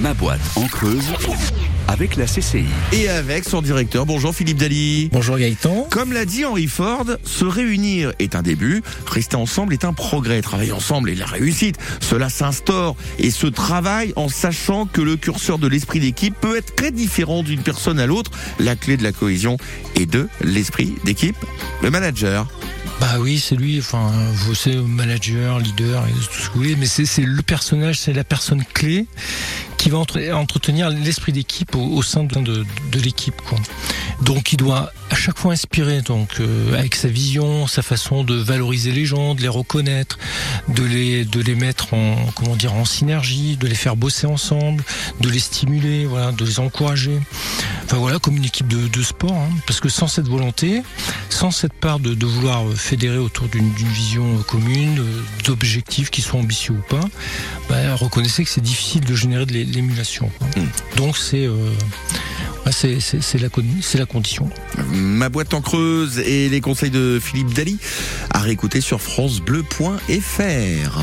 Ma boîte en creuse avec la CCI. Et avec son directeur, bonjour Philippe Dali. Bonjour Gaëtan. Comme l'a dit Henry Ford, se réunir est un début, rester ensemble est un progrès, travailler ensemble est la réussite. Cela s'instaure et se travaille en sachant que le curseur de l'esprit d'équipe peut être très différent d'une personne à l'autre. La clé de la cohésion est de l'esprit d'équipe, le manager. Bah oui, c'est lui, enfin, vous c'est manager, leader, et tout ce que vous voulez, mais c'est le personnage, c'est la personne clé qui va entretenir l'esprit d'équipe au, sein de, l'équipe. Donc il doit à chaque fois inspirer, donc euh, avec sa vision, sa façon de valoriser les gens, de les reconnaître, de les de les mettre en comment dire en synergie, de les faire bosser ensemble, de les stimuler, voilà, de les encourager. Enfin voilà, comme une équipe de, de sport, hein, parce que sans cette volonté, sans cette part de, de vouloir fédérer autour d'une vision commune, euh, d'objectifs qui sont ambitieux ou pas, bah, reconnaissez que c'est difficile de générer de l'émulation. Hmm. Donc c'est euh, c'est la, condition. Ma boîte en creuse et les conseils de Philippe Dali à réécouter sur francebleu.fr.